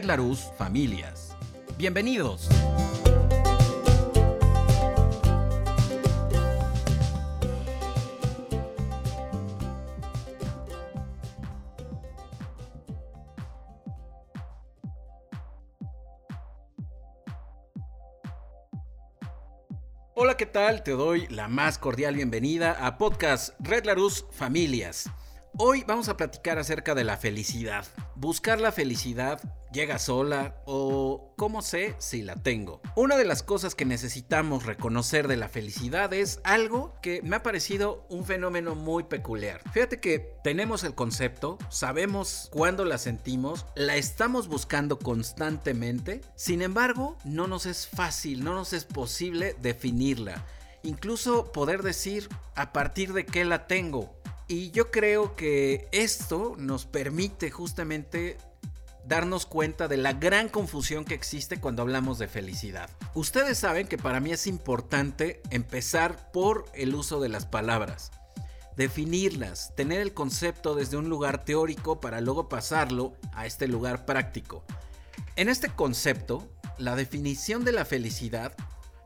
Red Larus Familias. Bienvenidos. Hola, ¿qué tal? Te doy la más cordial bienvenida a Podcast Red Larus Familias. Hoy vamos a platicar acerca de la felicidad. Buscar la felicidad llega sola o cómo sé si la tengo. Una de las cosas que necesitamos reconocer de la felicidad es algo que me ha parecido un fenómeno muy peculiar. Fíjate que tenemos el concepto, sabemos cuándo la sentimos, la estamos buscando constantemente, sin embargo no nos es fácil, no nos es posible definirla. Incluso poder decir a partir de qué la tengo y yo creo que esto nos permite justamente darnos cuenta de la gran confusión que existe cuando hablamos de felicidad. Ustedes saben que para mí es importante empezar por el uso de las palabras, definirlas, tener el concepto desde un lugar teórico para luego pasarlo a este lugar práctico. En este concepto, la definición de la felicidad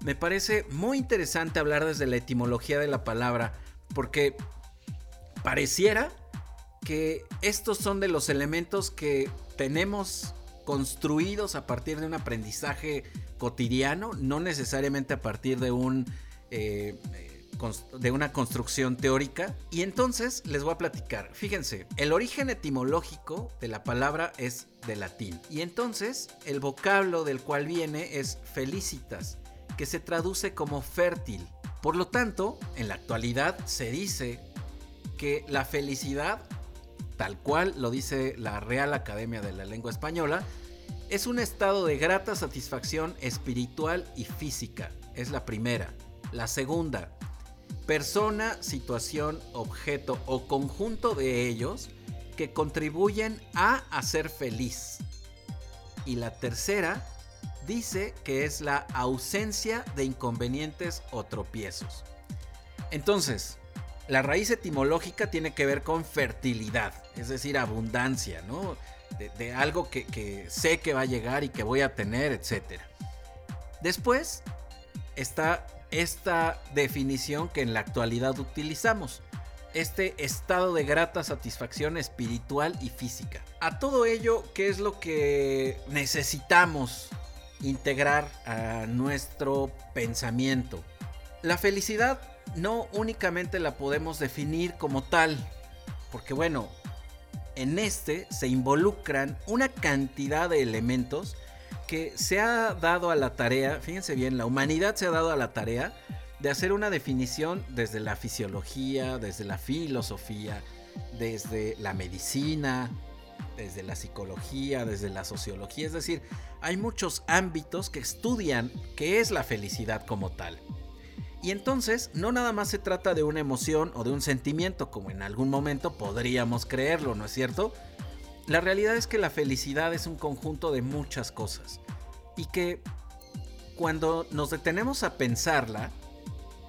me parece muy interesante hablar desde la etimología de la palabra, porque pareciera que estos son de los elementos que tenemos construidos a partir de un aprendizaje cotidiano, no necesariamente a partir de un... Eh, de una construcción teórica. Y entonces les voy a platicar. Fíjense, el origen etimológico de la palabra es de latín. Y entonces el vocablo del cual viene es felicitas, que se traduce como fértil. Por lo tanto, en la actualidad se dice que la felicidad, tal cual lo dice la Real Academia de la Lengua Española, es un estado de grata satisfacción espiritual y física. Es la primera. La segunda, persona, situación, objeto o conjunto de ellos que contribuyen a hacer feliz. Y la tercera dice que es la ausencia de inconvenientes o tropiezos. Entonces, la raíz etimológica tiene que ver con fertilidad, es decir, abundancia. De, algo que, sé que va a llegar y que voy a tener, etc. Después está esta definición que en la actualidad utilizamos, este estado de grata satisfacción espiritual y física. A todo ello, ¿qué es lo que necesitamos integrar a nuestro pensamiento? La felicidad no únicamente la podemos definir como tal, porque bueno, en este se involucran una cantidad de elementos que se ha dado a la tarea, fíjense bien, la humanidad se ha dado a la tarea de hacer una definición desde la fisiología, desde la filosofía, desde la medicina, desde la psicología, desde la sociología, es decir, hay muchos ámbitos que estudian qué es la felicidad como tal. Y entonces no nada más se trata de una emoción o de un sentimiento como en algún momento podríamos creerlo, ¿no es cierto? La realidad es que la felicidad es un conjunto de muchas cosas y que cuando nos detenemos a pensarla,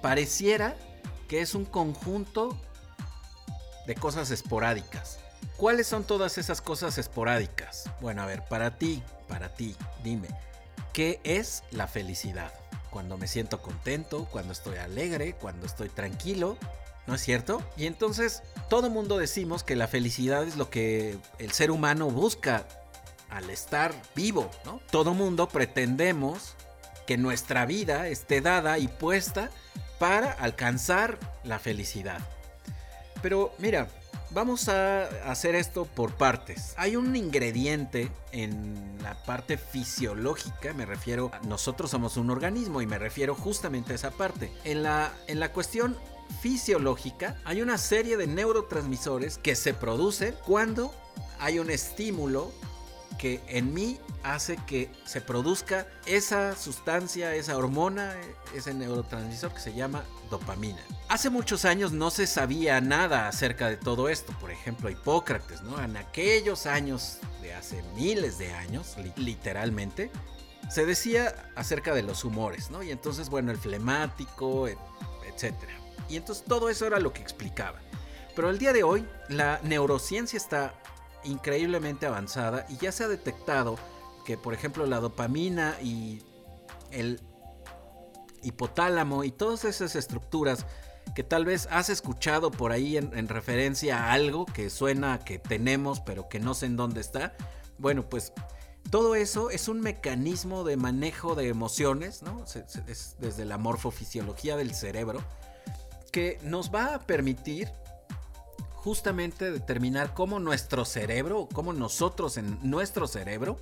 pareciera que es un conjunto de cosas esporádicas. ¿Cuáles son todas esas cosas esporádicas? Bueno, a ver, para ti, para ti, dime, ¿qué es la felicidad? Cuando me siento contento, cuando estoy alegre, cuando estoy tranquilo, ¿no es cierto? Y entonces todo mundo decimos que la felicidad es lo que el ser humano busca al estar vivo, ¿no? Todo mundo pretendemos que nuestra vida esté dada y puesta para alcanzar la felicidad. Pero mira, Vamos a hacer esto por partes. Hay un ingrediente en la parte fisiológica, me refiero, a nosotros somos un organismo y me refiero justamente a esa parte. En la, en la cuestión fisiológica hay una serie de neurotransmisores que se producen cuando hay un estímulo que en mí hace que se produzca esa sustancia, esa hormona, ese neurotransmisor que se llama dopamina. Hace muchos años no se sabía nada acerca de todo esto. Por ejemplo, Hipócrates, ¿no? En aquellos años de hace miles de años, literalmente, se decía acerca de los humores, ¿no? Y entonces, bueno, el flemático, etc. Y entonces todo eso era lo que explicaba. Pero el día de hoy, la neurociencia está increíblemente avanzada y ya se ha detectado que por ejemplo la dopamina y el hipotálamo y todas esas estructuras que tal vez has escuchado por ahí en, referencia a algo que suena que tenemos pero que no sé en dónde está. Bueno, pues todo eso es un mecanismo de manejo de emociones, ¿no? Es desde la morfofisiología del cerebro, que nos va a permitir justamente determinar cómo nuestro cerebro, cómo nosotros en nuestro cerebro,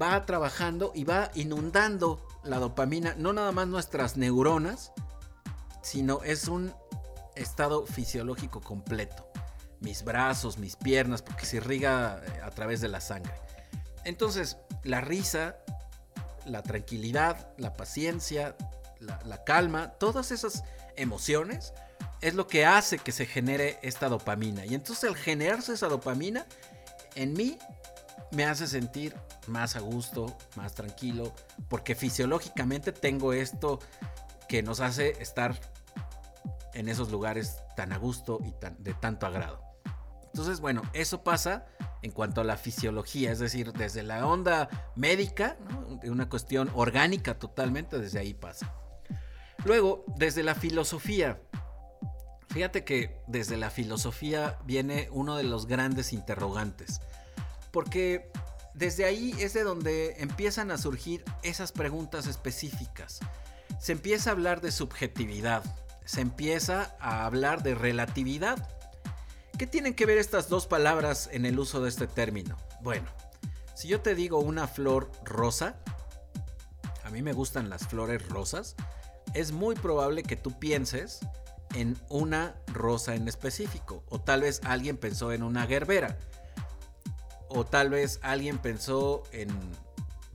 va trabajando y va inundando la dopamina, no nada más nuestras neuronas, sino es un estado fisiológico completo. Mis brazos, mis piernas, porque se irriga eh, a través de la sangre. Entonces, la risa, la tranquilidad, la paciencia, la, calma, todas esas emociones es lo que hace que se genere esta dopamina. Y entonces al generarse esa dopamina, en mí me hace sentir más a gusto, más tranquilo, porque fisiológicamente tengo esto que nos hace estar en esos lugares tan a gusto y de tanto agrado. Entonces, bueno, eso pasa en cuanto a la fisiología, es decir, desde la onda médica, de una cuestión orgánica totalmente, desde ahí pasa. Luego, desde la filosofía, fíjate que desde la filosofía viene uno de los grandes interrogantes, porque desde ahí es de donde empiezan a surgir esas preguntas específicas. Se empieza a hablar de subjetividad, se empieza a hablar de relatividad. ¿Qué tienen que ver estas dos palabras en el uso de este término? Bueno, si yo te digo una flor rosa, a mí me gustan las flores rosas, es muy probable que tú pienses en una rosa en específico, o tal vez alguien pensó en una gerbera, o tal vez alguien pensó en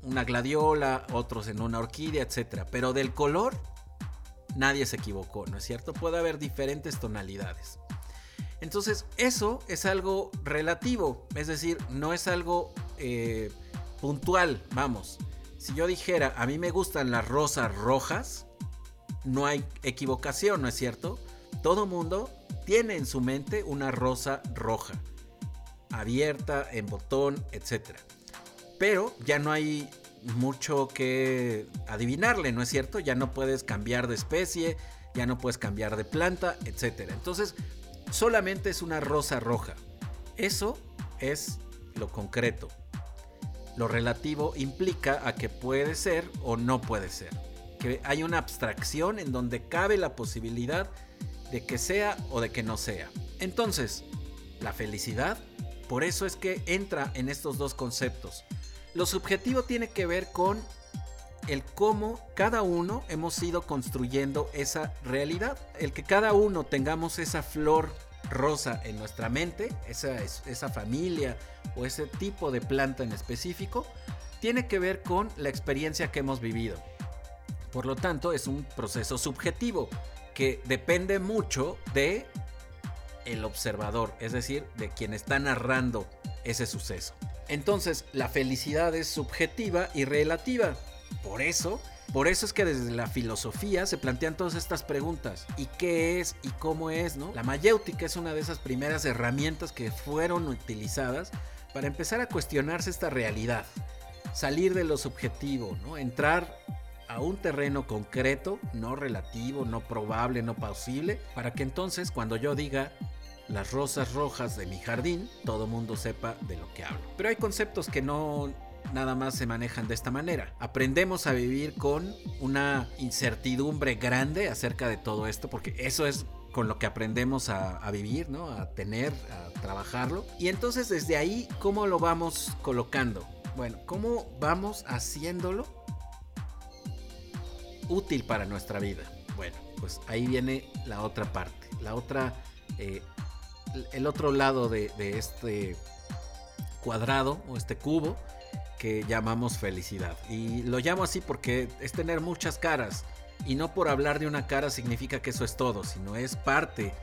una gladiola, otros en una orquídea, etc. Pero del color nadie se equivocó, ¿no es cierto? Puede haber diferentes tonalidades. Entonces, eso es algo relativo, es decir, no es algo eh, puntual, vamos. Si yo dijera, a mí me gustan las rosas rojas, no hay equivocación, ¿no es cierto? Todo mundo tiene en su mente una rosa roja, abierta, en botón, etc. Pero ya no hay mucho que adivinarle, ¿no es cierto? Ya no puedes cambiar de especie, ya no puedes cambiar de planta, etc. Entonces, solamente es una rosa roja. Eso es lo concreto. Lo relativo implica a que puede ser o no puede ser. Que hay una abstracción en donde cabe la posibilidad de que sea o de que no sea. Entonces, la felicidad, por eso es que entra en estos dos conceptos. Lo subjetivo tiene que ver con el cómo cada uno hemos ido construyendo esa realidad. El que cada uno tengamos esa flor rosa en nuestra mente, esa, esa familia o ese tipo de planta en específico, tiene que ver con la experiencia que hemos vivido. Por lo tanto, es un proceso subjetivo que depende mucho de el observador, es decir, de quien está narrando ese suceso. Entonces, la felicidad es subjetiva y relativa. Por eso, por eso es que desde la filosofía se plantean todas estas preguntas. ¿Y qué es y cómo es, no? La mayéutica es una de esas primeras herramientas que fueron utilizadas para empezar a cuestionarse esta realidad. Salir de lo subjetivo, ¿no? Entrar a un terreno concreto, no relativo, no probable, no posible, para que entonces cuando yo diga las rosas rojas de mi jardín, todo mundo sepa de lo que hablo. Pero hay conceptos que no nada más se manejan de esta manera. Aprendemos a vivir con una incertidumbre grande acerca de todo esto, porque eso es con lo que aprendemos a, vivir, ¿no? A tener, a trabajarlo. Y entonces desde ahí, ¿cómo lo vamos colocando? Bueno, ¿cómo vamos haciéndolo útil para nuestra vida? Bueno, pues ahí viene la otra parte, la otra eh, el otro lado de, este cuadrado o este cubo que llamamos felicidad. Y lo llamo así porque es tener muchas caras. Y no por hablar de una cara significa que eso es todo, sino es parte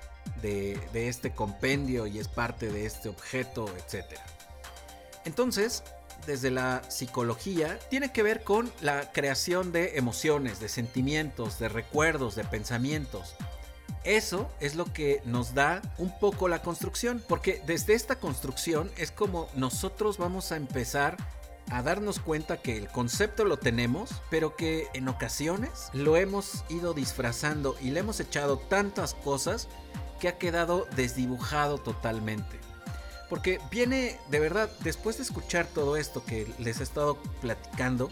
de, de este compendio y es parte de este objeto, etc. Entonces, desde la psicología, tiene que ver con la creación de emociones, de sentimientos, de recuerdos, de pensamientos. Eso es lo que nos da un poco la construcción, porque desde esta construcción es como nosotros vamos a empezar a darnos cuenta que el concepto lo tenemos, pero que en ocasiones lo hemos ido disfrazando y le hemos echado tantas cosas que ha quedado desdibujado totalmente. Porque viene, de verdad, después de escuchar todo esto que les he estado platicando,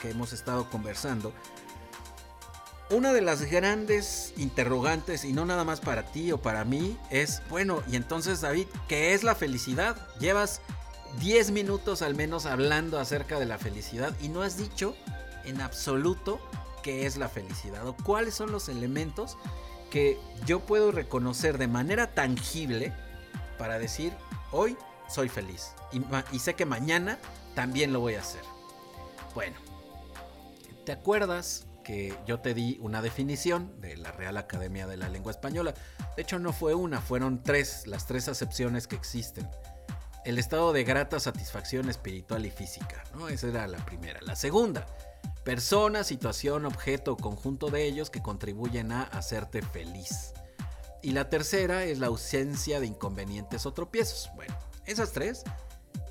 que hemos estado conversando, una de las grandes interrogantes, y no nada más para ti o para mí, es, bueno, y entonces David, ¿qué es la felicidad? Llevas 10 minutos al menos hablando acerca de la felicidad y no has dicho en absoluto qué es la felicidad o cuáles son los elementos que yo puedo reconocer de manera tangible para decir, hoy soy feliz y, sé que mañana también lo voy a hacer. Bueno, ¿te acuerdas que yo te di una definición de la Real Academia de la Lengua Española? De hecho no fue una, fueron tres, las tres acepciones que existen. El estado de grata satisfacción espiritual y física, ¿no? Esa era la primera. La segunda, persona, situación, objeto o conjunto de ellos que contribuyen a hacerte feliz. Y la tercera es la ausencia de inconvenientes o tropiezos. Bueno, esas tres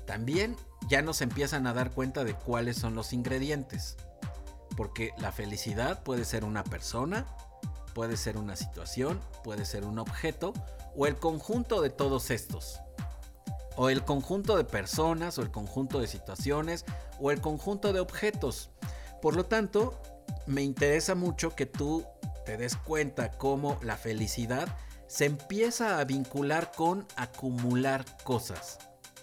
también ya nos empiezan a dar cuenta de cuáles son los ingredientes. Porque la felicidad puede ser una persona, puede ser una situación, puede ser un objeto o el conjunto de todos estos. O el conjunto de personas o el conjunto de situaciones o el conjunto de objetos. Por lo tanto, me interesa mucho que tú te des cuenta cómo la felicidad se empieza a vincular con acumular cosas.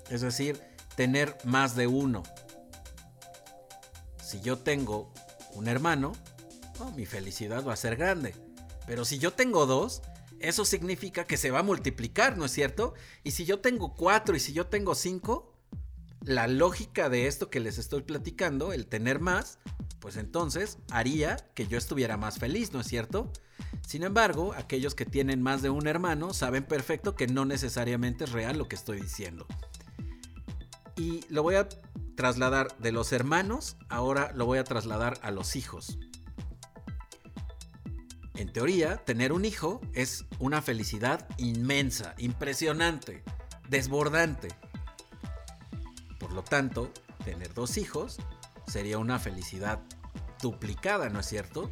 Es decir, tener más de uno. Si yo tengo un hermano, oh, mi felicidad va a ser grande. Pero si yo tengo dos, eso significa que se va a multiplicar, ¿no es cierto? Y si yo tengo cuatro y si yo tengo cinco, la lógica de esto que les estoy platicando, el tener más, pues entonces haría que yo estuviera más feliz, ¿no es cierto? Sin embargo, aquellos que tienen más de un hermano saben perfecto que no necesariamente es real lo que estoy diciendo. Y lo voy a trasladar de los hermanos, ahora lo voy a trasladar a los hijos. En teoría, tener un hijo es una felicidad inmensa, impresionante, desbordante. Por lo tanto, tener dos hijos sería una felicidad duplicada, ¿no es cierto?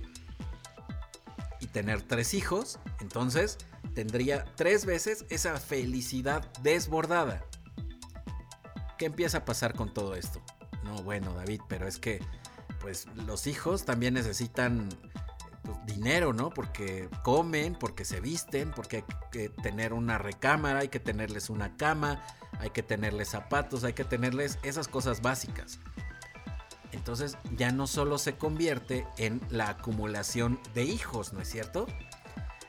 Y tener tres hijos, entonces tendría tres veces esa felicidad desbordada. ¿Qué empieza a pasar con todo esto? No, bueno, David, pero es que pues los hijos también necesitan pues, dinero, ¿no? Porque comen, porque se visten, porque hay que tener una recámara, hay que tenerles una cama, hay que tenerles zapatos, hay que tenerles esas cosas básicas. Entonces ya no solo se convierte en la acumulación de hijos, ¿no es cierto?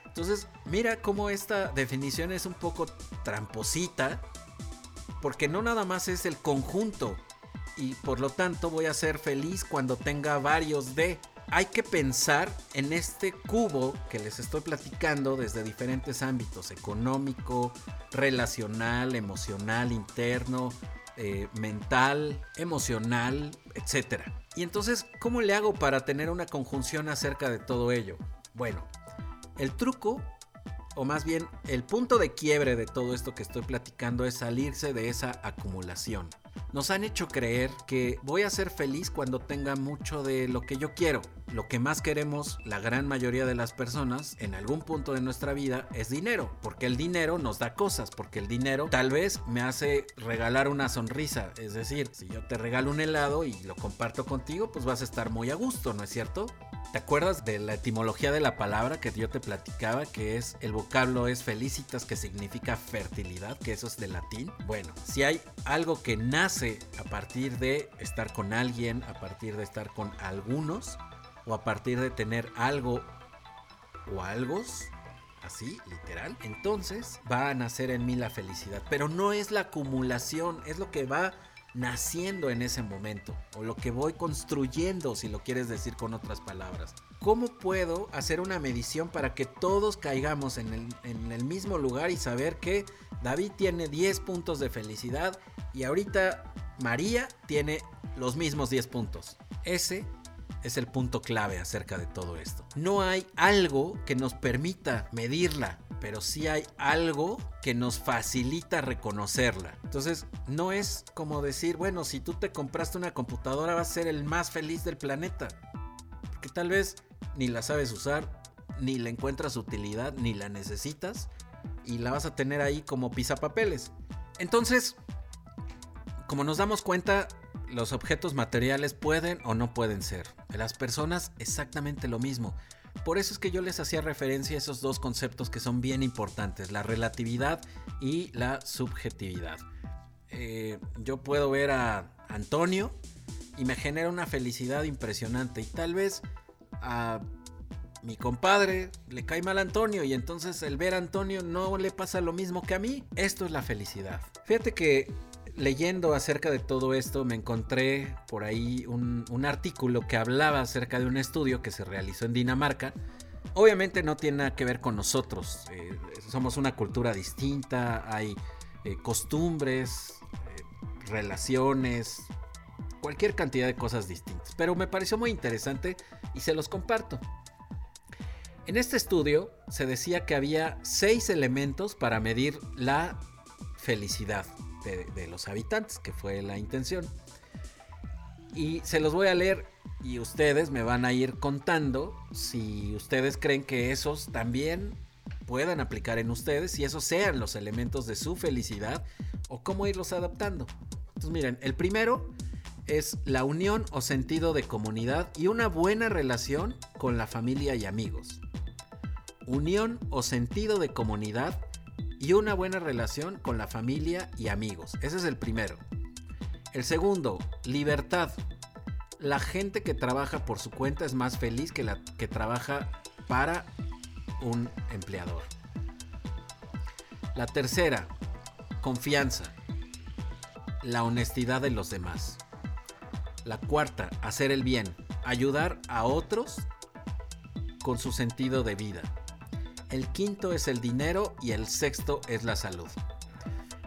Entonces, mira cómo esta definición es un poco tramposita, porque no nada más es el conjunto, y por lo tanto voy a ser feliz cuando tenga varios de. Hay que pensar en este cubo que les estoy platicando desde diferentes ámbitos, económico, relacional, emocional, interno, eh, mental, emocional, etc. Y entonces, ¿cómo le hago para tener una conjunción acerca de todo ello? Bueno, el truco, o más bien el punto de quiebre de todo esto que estoy platicando es salirse de esa acumulación. Nos han hecho creer que voy a ser feliz cuando tenga mucho de lo que yo quiero. Lo que más queremos, la gran mayoría de las personas, en algún punto de nuestra vida, es dinero. Porque el dinero nos da cosas, porque el dinero tal vez me hace regalar una sonrisa. Es decir, si yo te regalo un helado y lo comparto contigo, pues vas a estar muy a gusto, ¿no es cierto? ¿Te acuerdas de la etimología de la palabra que yo te platicaba? Que es el vocablo es felicitas, que significa fertilidad, que eso es de latín. Bueno, si hay algo que nace a partir de estar con alguien, a partir de estar con algunos, o a partir de tener algo o algos, así, literal, entonces va a nacer en mí la felicidad. Pero no es la acumulación, es lo que va naciendo en ese momento o lo que voy construyendo, si lo quieres decir con otras palabras. ¿Cómo puedo hacer una medición para que todos caigamos en el, mismo lugar y saber que David tiene 10 puntos de felicidad y ahorita María tiene los mismos 10 puntos? Ese es el punto clave acerca de todo esto. No hay algo que nos permita medirla pero sí hay algo que nos facilita reconocerla. Entonces, no es como decir, bueno, si tú te compraste una computadora vas a ser el más feliz del planeta. Porque tal vez ni la sabes usar, ni le encuentras utilidad, ni la necesitas, y la vas a tener ahí como pisapapeles. Entonces, como nos damos cuenta, los objetos materiales pueden o no pueden ser. Las personas exactamente lo mismo. Por eso es que yo les hacía referencia a esos dos conceptos que son bien importantes, la relatividad y la subjetividad. Eh, yo puedo ver a Antonio y me genera una felicidad impresionante y tal vez a mi compadre le cae mal a Antonio y entonces el ver a Antonio no le pasa lo mismo que a mí. Esto es la felicidad. Fíjate que leyendo acerca de todo esto me encontré por ahí un, artículo que hablaba acerca de un estudio que se realizó en Dinamarca. Obviamente no tiene nada que ver con nosotros. Eh, somos una cultura distinta, hay eh, costumbres, eh, relaciones, cualquier cantidad de cosas distintas. Pero me pareció muy interesante y se los comparto. En este estudio se decía que había seis elementos para medir la felicidad de, los habitantes, que fue la intención. Y se los voy a leer y ustedes me van a ir contando si ustedes creen que esos también puedan aplicar en ustedes, y esos sean los elementos de su felicidad o cómo irlos adaptando. Entonces miren, el primero es la unión o sentido de comunidad y una buena relación con la familia y amigos. Unión o sentido de comunidad y una buena relación con la familia y amigos. Ese es el primero. El segundo, libertad. La gente que trabaja por su cuenta es más feliz que la que trabaja para un empleador. La tercera, confianza. La honestidad de los demás. La cuarta, hacer el bien. Ayudar a otros con su sentido de vida el quinto es el dinero y el sexto es la salud.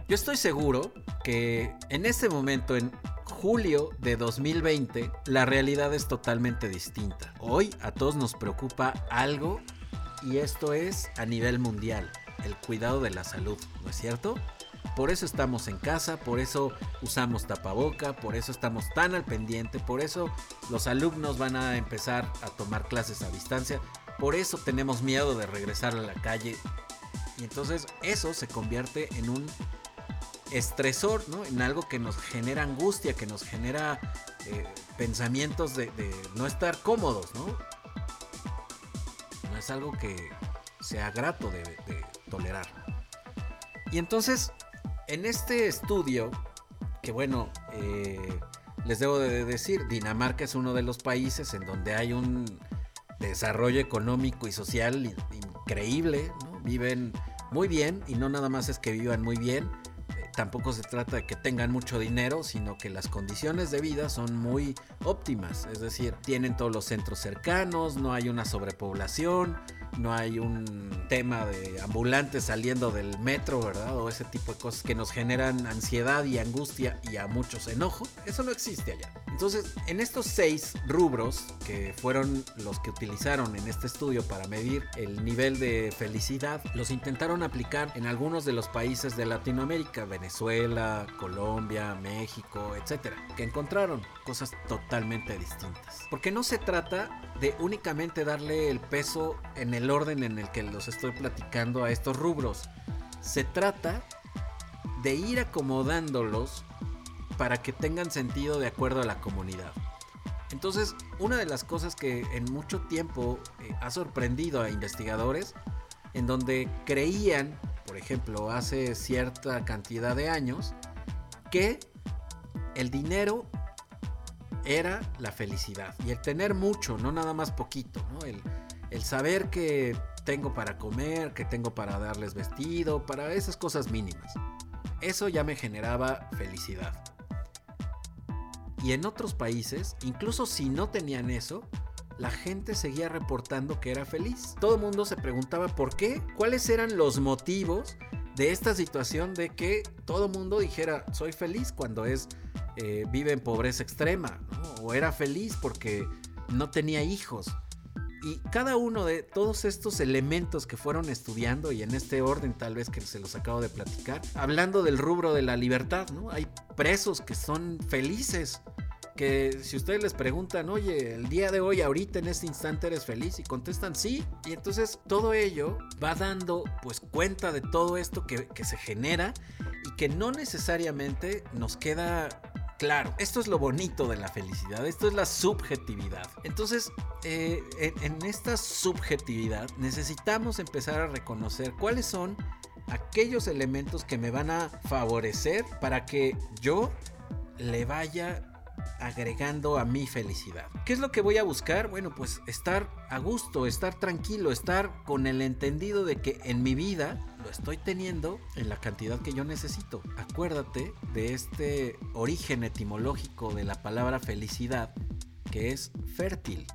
Yo estoy seguro que en este momento, en julio de 2020, la realidad es totalmente distinta. Hoy a todos nos preocupa algo y esto es a nivel mundial, el cuidado de la salud, ¿no es cierto? Por eso estamos en casa, por eso usamos tapaboca, por eso estamos tan al pendiente, por eso los alumnos van a empezar a tomar clases a distancia, por eso tenemos miedo de regresar a la calle. Y entonces eso se convierte en un estresor, ¿no? En algo que nos genera angustia, que nos genera eh, pensamientos de, no estar cómodos, ¿no? No es algo que sea grato de, tolerar. Y entonces, en este estudio, que bueno, eh, les debo de decir, Dinamarca es uno de los países en donde hay un desarrollo económico y social increíble, viven muy bien y no nada más es que vivan muy bien, eh, tampoco se trata de que tengan mucho dinero, sino que las condiciones de vida son muy óptimas, es decir, tienen todos los centros cercanos, no hay una sobrepoblación, no hay un tema de ambulantes saliendo del metro, ¿verdad? O ese tipo de cosas que nos generan ansiedad y angustia y a muchos enojo. Eso no existe allá. Entonces, en estos seis rubros que fueron los que utilizaron en este estudio para medir el nivel de felicidad, los intentaron aplicar en algunos de los países de Latinoamérica, Venezuela, Colombia, México, etcétera, que encontraron cosas totalmente distintas. Porque no se trata de únicamente darle el peso en el orden en el que los estoy platicando a estos rubros. Se trata de ir acomodándolos para que tengan sentido de acuerdo a la comunidad. Entonces, una de las cosas que en mucho tiempo eh, ha sorprendido a investigadores, en donde creían, por ejemplo, hace cierta cantidad de años, que el dinero era la felicidad. Y el tener mucho, no nada más poquito, El, saber que tengo para comer, que tengo para darles vestido, para esas cosas mínimas. Eso ya me generaba felicidad. Y en otros países, incluso si no tenían eso, la gente seguía reportando que era feliz. Todo el mundo se preguntaba por qué, cuáles eran los motivos de esta situación de que todo el mundo dijera soy feliz cuando es eh, vive en pobreza extrema, o era feliz porque no tenía hijos. Y cada uno de todos estos elementos que fueron estudiando, y en este orden tal vez que se los acabo de platicar, hablando del rubro de la libertad, ¿no? Hay presos que son felices, que si ustedes les preguntan, oye, el día de hoy, ahorita en este instante eres feliz, y contestan sí, y entonces todo ello va dando pues cuenta de todo esto que, que se genera y que no necesariamente nos queda Claro, esto es lo bonito de la felicidad, esto es la subjetividad. Entonces, eh, en, esta subjetividad necesitamos empezar a reconocer cuáles son aquellos elementos que me van a favorecer para que yo le vaya agregando a mi felicidad. ¿Qué es lo que voy a buscar? Bueno, pues estar a gusto, estar tranquilo, estar con el entendido de que en mi vida lo estoy teniendo en la cantidad que yo necesito. Acuérdate de este origen etimológico de la palabra felicidad, que es fértil.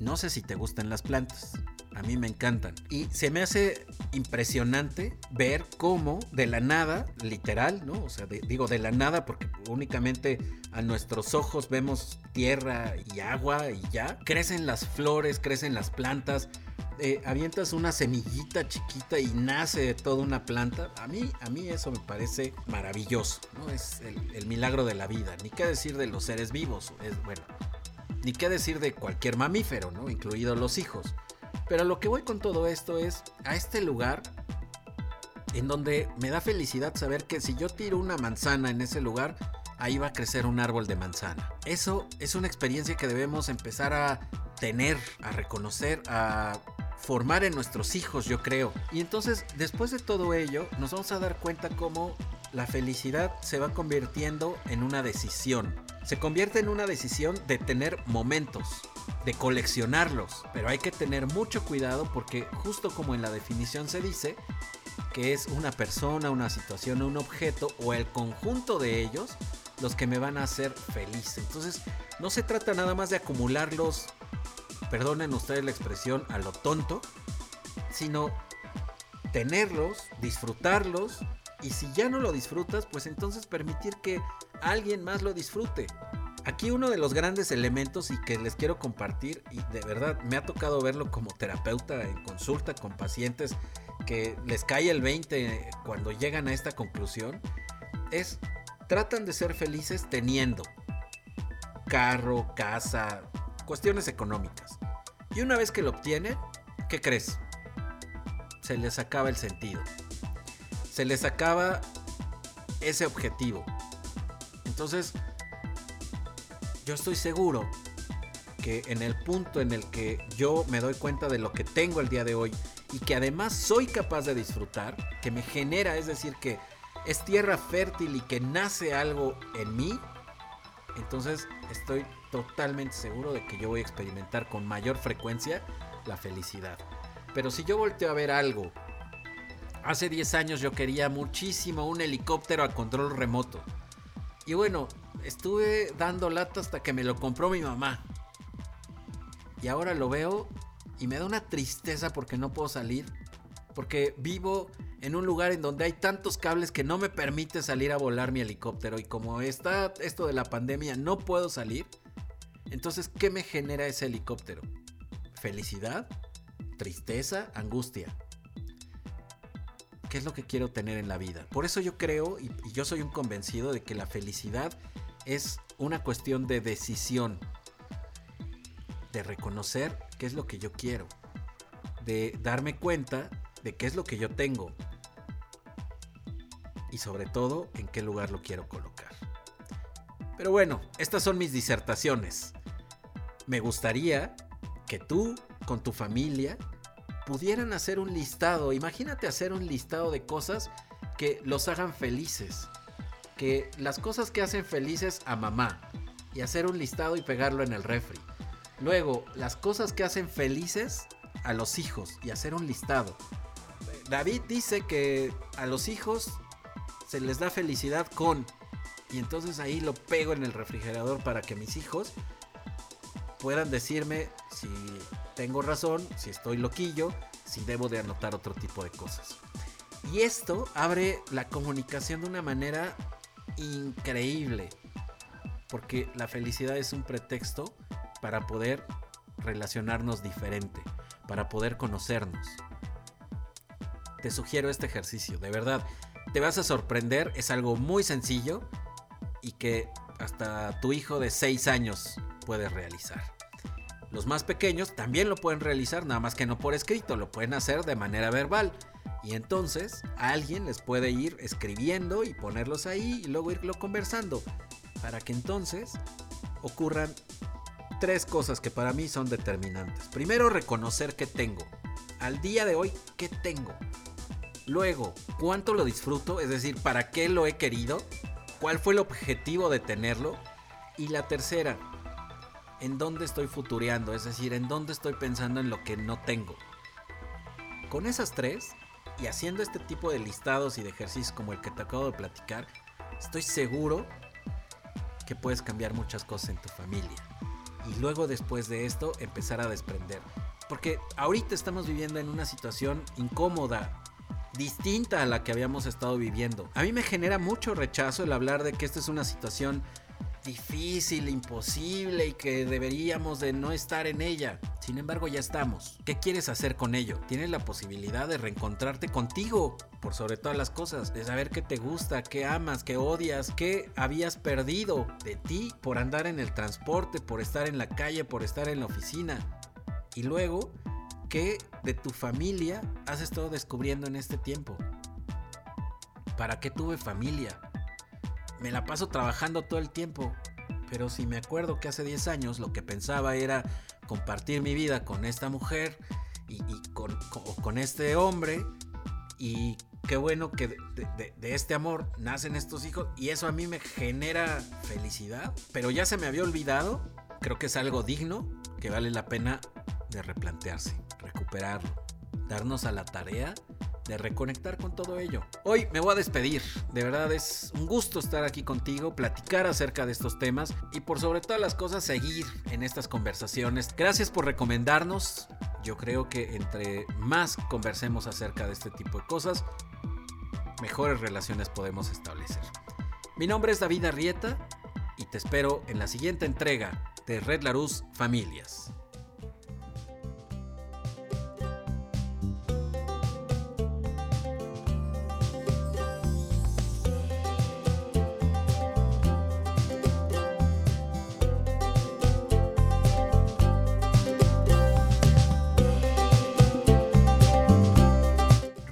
No sé si te gustan las plantas. A mí me encantan. Y se me hace impresionante ver cómo de la nada, literal, ¿no? O sea, digo de la nada porque únicamente a nuestros ojos vemos tierra y agua y ya. Crecen las flores, crecen las plantas. Eh, avientas una semillita chiquita y nace toda una planta. A mí, a mí eso me parece maravilloso, ¿no? Es el, el milagro de la vida. Ni qué decir de los seres vivos. Es bueno. Ni qué decir de cualquier mamífero, ¿no? Incluidos los hijos. Pero lo que voy con todo esto es a este lugar en donde me da felicidad saber que si yo tiro una manzana en ese lugar, ahí va a crecer un árbol de manzana. Eso es una experiencia que debemos empezar a tener, a reconocer, a formar en nuestros hijos, yo creo. Y entonces, después de todo ello, nos vamos a dar cuenta cómo la felicidad se va convirtiendo en una decisión. Se convierte en una decisión de tener momentos, de coleccionarlos, pero hay que tener mucho cuidado porque justo como en la definición se dice, que es una persona, una situación, un objeto o el conjunto de ellos los que me van a hacer feliz. Entonces, no se trata nada más de acumularlos, perdonen ustedes la expresión, a lo tonto, sino tenerlos, disfrutarlos y si ya no lo disfrutas, pues entonces permitir que alguien más lo disfrute. Aquí uno de los grandes elementos y que les quiero compartir, y de verdad me ha tocado verlo como terapeuta en consulta con pacientes que les cae el 20 cuando llegan a esta conclusión, es tratan de ser felices teniendo carro, casa, cuestiones económicas. Y una vez que lo obtienen, ¿qué crees? Se les acaba el sentido. Se les acaba ese objetivo. Entonces, yo estoy seguro que en el punto en el que yo me doy cuenta de lo que tengo el día de hoy y que además soy capaz de disfrutar, que me genera, es decir, que es tierra fértil y que nace algo en mí, entonces estoy totalmente seguro de que yo voy a experimentar con mayor frecuencia la felicidad. Pero si yo volteo a ver algo, hace 10 años yo quería muchísimo un helicóptero a control remoto. Y bueno, estuve dando lata hasta que me lo compró mi mamá. Y ahora lo veo y me da una tristeza porque no puedo salir. Porque vivo en un lugar en donde hay tantos cables que no me permite salir a volar mi helicóptero. Y como está esto de la pandemia, no puedo salir. Entonces, ¿qué me genera ese helicóptero? ¿Felicidad? ¿Tristeza? ¿Angustia? ¿Qué es lo que quiero tener en la vida? Por eso yo creo y, y yo soy un convencido de que la felicidad es una cuestión de decisión, de reconocer qué es lo que yo quiero, de darme cuenta de qué es lo que yo tengo y sobre todo en qué lugar lo quiero colocar. Pero bueno, estas son mis disertaciones. Me gustaría que tú, con tu familia, pudieran hacer un listado. Imagínate hacer un listado de cosas que los hagan felices que las cosas que hacen felices a mamá y hacer un listado y pegarlo en el refri. Luego, las cosas que hacen felices a los hijos y hacer un listado. David dice que a los hijos se les da felicidad con y entonces ahí lo pego en el refrigerador para que mis hijos puedan decirme si tengo razón, si estoy loquillo, si debo de anotar otro tipo de cosas. Y esto abre la comunicación de una manera increíble. Porque la felicidad es un pretexto para poder relacionarnos diferente, para poder conocernos. Te sugiero este ejercicio, de verdad. Te vas a sorprender, es algo muy sencillo y que hasta tu hijo de 6 años puede realizar. Los más pequeños también lo pueden realizar, nada más que no por escrito, lo pueden hacer de manera verbal. Y entonces alguien les puede ir escribiendo y ponerlos ahí y luego irlo conversando. Para que entonces ocurran tres cosas que para mí son determinantes. Primero, reconocer qué tengo. Al día de hoy, ¿qué tengo? Luego, ¿cuánto lo disfruto? Es decir, ¿para qué lo he querido? ¿Cuál fue el objetivo de tenerlo? Y la tercera, ¿en dónde estoy futureando? Es decir, ¿en dónde estoy pensando en lo que no tengo? Con esas tres, y haciendo este tipo de listados y de ejercicios como el que te acabo de platicar, estoy seguro que puedes cambiar muchas cosas en tu familia. Y luego después de esto empezar a desprender. Porque ahorita estamos viviendo en una situación incómoda, distinta a la que habíamos estado viviendo. A mí me genera mucho rechazo el hablar de que esta es una situación difícil, imposible y que deberíamos de no estar en ella. Sin embargo, ya estamos. ¿Qué quieres hacer con ello? Tienes la posibilidad de reencontrarte contigo, por sobre todas las cosas, de saber qué te gusta, qué amas, qué odias, qué habías perdido de ti por andar en el transporte, por estar en la calle, por estar en la oficina. Y luego, ¿qué de tu familia has estado descubriendo en este tiempo? ¿Para qué tuve familia? me la paso trabajando todo el tiempo. Pero si me acuerdo que hace 10 años lo que pensaba era compartir mi vida con esta mujer y, con, este hombre. Y qué bueno que de, de, este amor nacen estos hijos. Y eso a mí me genera felicidad. Pero ya se me había olvidado. Creo que es algo digno que vale la pena de replantearse, recuperarlo, darnos a la tarea de reconectar con todo ello. Hoy me voy a despedir, de verdad es un gusto estar aquí contigo, platicar acerca de estos temas y por sobre todas las cosas seguir en estas conversaciones. Gracias por recomendarnos, yo creo que entre más conversemos acerca de este tipo de cosas, mejores relaciones podemos establecer. Mi nombre es David Arrieta y te espero en la siguiente entrega de Red Larus Familias.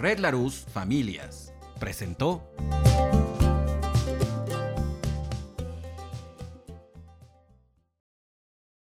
Red Larus Familias presentó